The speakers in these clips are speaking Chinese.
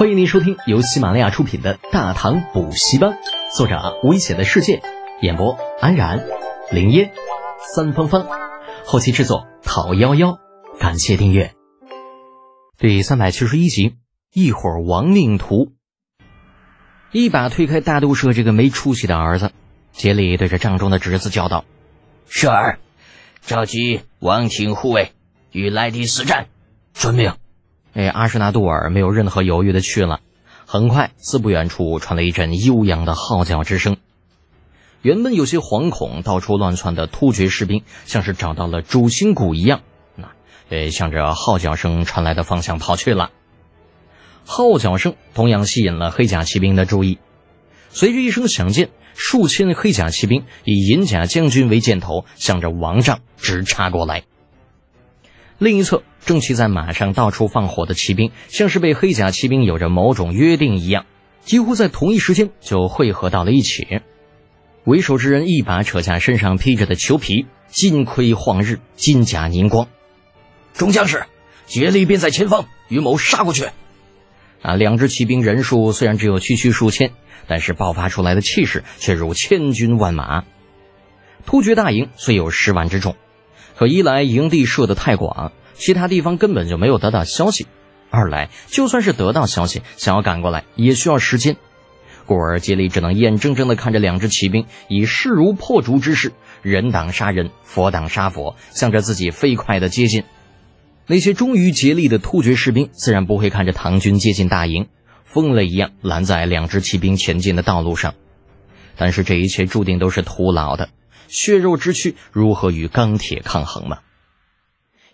欢迎您收听由喜马拉雅出品的《大唐补习班》，作者危险的世界，演播安然、林烟、三芳芳，后期制作讨幺幺，感谢订阅。第三百七十一集，一会儿亡命徒，一把推开大都社这个没出息的儿子，竭力对着帐中的侄子叫道：“舍儿，召集王庭护卫，与莱迪死战，遵命。”哎，阿什纳杜尔没有任何犹豫的去了。很快，自不远处传来一阵悠扬的号角之声。原本有些惶恐、到处乱窜的突厥士兵，像是找到了主心骨一样，那呃，向着号角声传来的方向跑去了。号角声同样吸引了黑甲骑兵的注意。随着一声响箭，数千黑甲骑兵以银甲将军为箭头，向着王帐直插过来。另一侧，正骑在马上到处放火的骑兵，像是被黑甲骑兵有着某种约定一样，几乎在同一时间就汇合到了一起。为首之人一把扯下身上披着的裘皮，金盔晃日，金甲凝光。众将士，竭力便在前方，与某杀过去！啊，两支骑兵人数虽然只有区区数千，但是爆发出来的气势却如千军万马。突厥大营虽有十万之众。可一来营地设的太广，其他地方根本就没有得到消息；二来就算是得到消息，想要赶过来也需要时间。故而杰里只能眼睁睁地看着两支骑兵以势如破竹之势，人挡杀人，佛挡杀佛，向着自己飞快地接近。那些忠于竭力的突厥士兵自然不会看着唐军接近大营，疯了一样拦在两支骑兵前进的道路上。但是这一切注定都是徒劳的。血肉之躯如何与钢铁抗衡吗？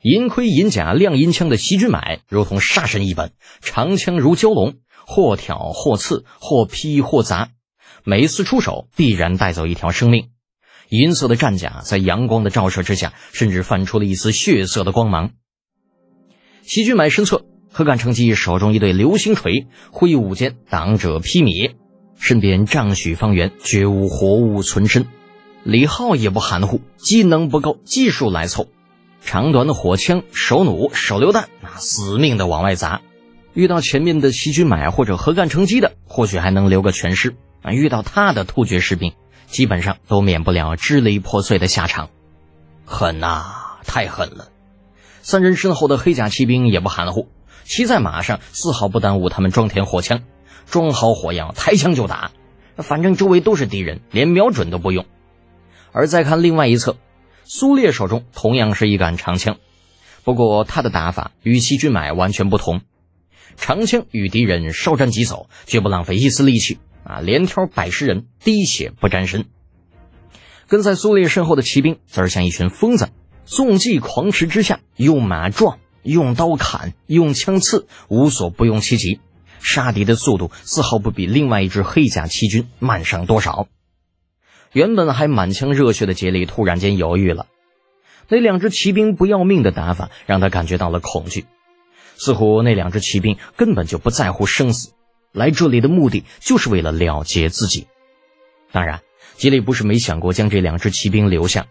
银盔银甲亮银枪的席君买如同杀神一般，长枪如蛟龙，或挑或刺，或劈或砸，每一次出手必然带走一条生命。银色的战甲在阳光的照射之下，甚至泛出了一丝血色的光芒。席君买身侧，何敢成吉手中一对流星锤挥舞间，挡者劈灭，身边丈许方圆绝无活物存身。李浩也不含糊，技能不够，技术来凑。长短的火枪、手弩、手榴弹，那死命的往外砸。遇到前面的西军买或者何干成机的，或许还能留个全尸。啊，遇到他的突厥士兵，基本上都免不了支离破碎的下场。狠呐，太狠了！三人身后的黑甲骑兵也不含糊，骑在马上，丝毫不耽误他们装填火枪，装好火药，抬枪就打。反正周围都是敌人，连瞄准都不用。而再看另外一侧，苏烈手中同样是一杆长枪，不过他的打法与西军买完全不同。长枪与敌人稍战即走，绝不浪费一丝力气啊！连挑百十人，滴血不沾身。跟在苏烈身后的骑兵则是像一群疯子，纵骑狂驰之下，用马撞，用刀砍，用枪刺，无所不用其极，杀敌的速度丝毫不比另外一支黑甲骑军慢上多少。原本还满腔热血的杰里突然间犹豫了，那两只骑兵不要命的打法让他感觉到了恐惧，似乎那两只骑兵根本就不在乎生死，来这里的目的就是为了了结自己。当然，杰里不是没想过将这两只骑兵留下，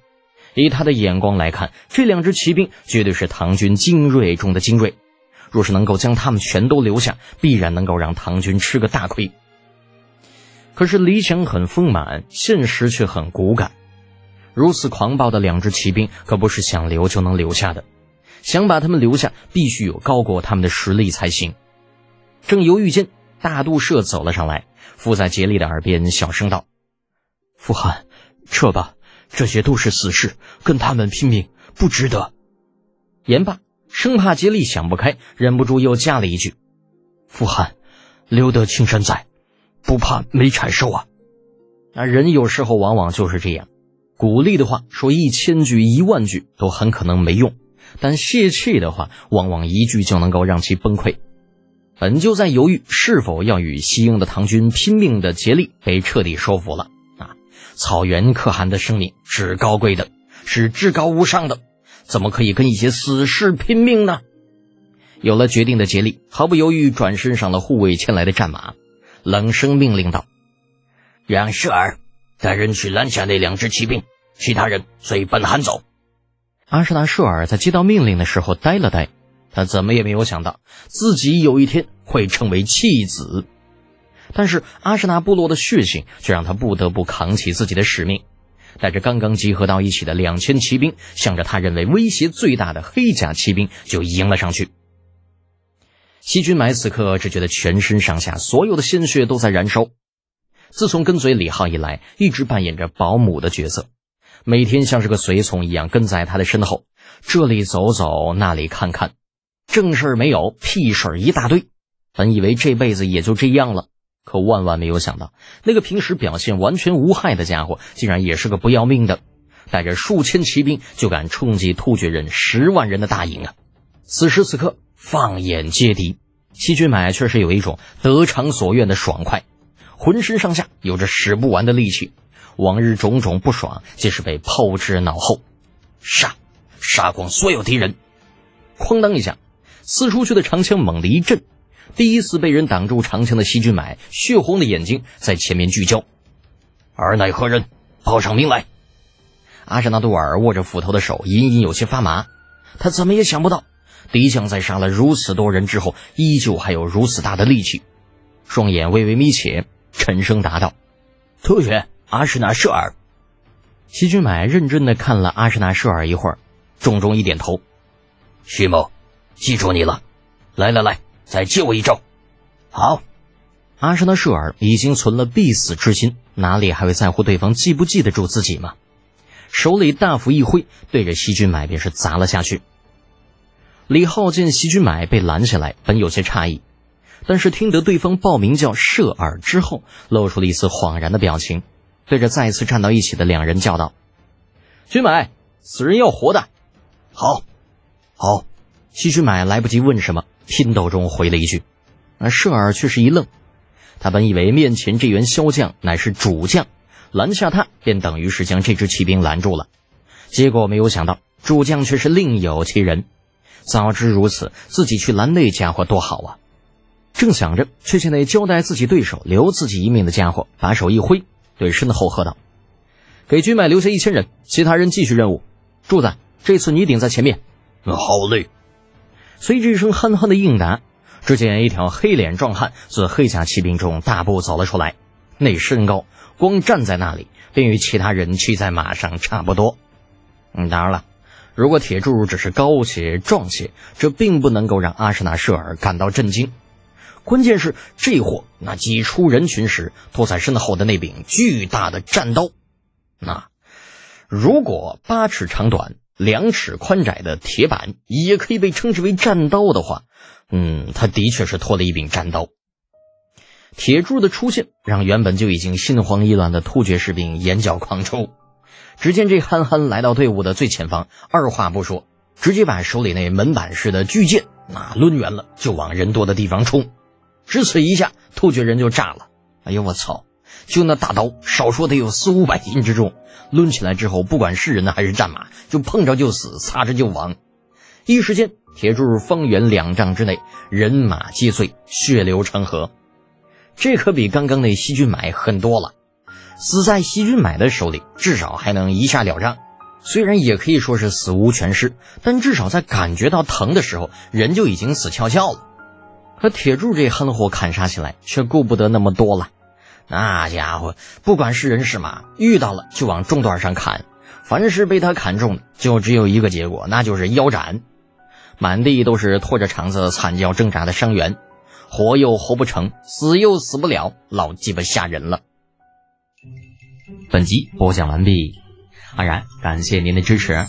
以他的眼光来看，这两只骑兵绝对是唐军精锐中的精锐，若是能够将他们全都留下，必然能够让唐军吃个大亏。可是理想很丰满，现实却很骨感。如此狂暴的两支骑兵，可不是想留就能留下的。想把他们留下，必须有高过他们的实力才行。正犹豫间，大杜社走了上来，附在杰利的耳边小声道：“傅寒，撤吧，这些都是死士，跟他们拼命不值得。”言罢，生怕杰利想不开，忍不住又加了一句：“傅寒，留得青山在。”不怕没柴烧啊！那人有时候往往就是这样，鼓励的话说一千句一万句都很可能没用，但泄气的话往往一句就能够让其崩溃。本就在犹豫是否要与西英的唐军拼命的竭力被彻底说服了啊！草原可汗的生命是高贵的，是至高无上的，怎么可以跟一些死士拼命呢？有了决定的竭力，毫不犹豫转身上了护卫牵来的战马。冷声命令道：“让舍尔带人去拦下那两支骑兵，其他人随本汗走。”阿什纳舍尔在接到命令的时候呆了呆，他怎么也没有想到，自己有一天会成为弃子。但是阿什纳部落的血性却让他不得不扛起自己的使命，带着刚刚集合到一起的两千骑兵，向着他认为威胁最大的黑甲骑兵就迎了上去。西军买此刻只觉得全身上下所有的鲜血都在燃烧。自从跟随李浩以来，一直扮演着保姆的角色，每天像是个随从一样跟在他的身后，这里走走，那里看看，正事儿没有，屁事儿一大堆。本以为这辈子也就这样了。可万万没有想到，那个平时表现完全无害的家伙，竟然也是个不要命的，带着数千骑兵就敢冲击突厥人十万人的大营啊！此时此刻，放眼皆敌，西军买却是有一种得偿所愿的爽快，浑身上下有着使不完的力气，往日种种不爽皆是被抛之脑后。杀，杀光所有敌人！哐当一下，刺出去的长枪猛地一震。第一次被人挡住长枪的西军买，血红的眼睛在前面聚焦。尔乃何人？报上名来！阿什纳杜尔握着斧头的手隐隐有些发麻。他怎么也想不到，敌将在杀了如此多人之后，依旧还有如此大的力气。双眼微微眯起，沉声答道：“突厥阿什纳舍尔。”西军买认真的看了阿什纳舍尔一会儿，重重一点头：“徐某，记住你了。来来来。”再借我一招，好。阿什纳舍尔已经存了必死之心，哪里还会在乎对方记不记得住自己吗？手里大斧一挥，对着西军买便是砸了下去。李浩见席君买被拦下来，本有些诧异，但是听得对方报名叫舍尔之后，露出了一丝恍然的表情，对着再次站到一起的两人叫道：“君买，此人要活的。”好，好。西君买来不及问什么。拼斗中回了一句，而舍尔却是一愣，他本以为面前这员骁将乃是主将，拦下他便等于是将这支骑兵拦住了，结果没有想到主将却是另有其人。早知如此，自己去拦那家伙多好啊！正想着，却见那交代自己对手留自己一命的家伙把手一挥，对身后喝道：“给军脉留下一千人，其他人继续任务。柱子，这次你顶在前面。”“好嘞。”随着一声憨憨的应答，只见一条黑脸壮汉自黑甲骑兵中大步走了出来。那身高，光站在那里便与其他人骑在马上差不多。嗯，当然了，如果铁柱只是高些、壮些，这并不能够让阿什纳舍尔感到震惊。关键是这货那挤出人群时拖在身后的那柄巨大的战刀，那如果八尺长短。两尺宽窄的铁板也可以被称之为战刀的话，嗯，他的确是拖了一柄战刀。铁柱的出现让原本就已经心慌意乱的突厥士兵眼角狂抽。只见这憨憨来到队伍的最前方，二话不说，直接把手里那门板式的巨剑那抡圆了，就往人多的地方冲。只此一下，突厥人就炸了。哎呦我操！就那大刀，少说得有四五百斤之重，抡起来之后，不管是人呢还是战马，就碰着就死，擦着就亡。一时间，铁柱方圆两丈之内，人马皆碎，血流成河。这可比刚刚那西军买狠多了。死在西军买的手里，至少还能一下了账。虽然也可以说是死无全尸，但至少在感觉到疼的时候，人就已经死翘翘了。可铁柱这憨货砍杀起来，却顾不得那么多了。那家伙不管是人是马，遇到了就往中段上砍，凡是被他砍中的，就只有一个结果，那就是腰斩。满地都是拖着肠子惨叫挣扎的伤员，活又活不成，死又死不了，老鸡巴吓人了。本集播讲完毕，安然感谢您的支持。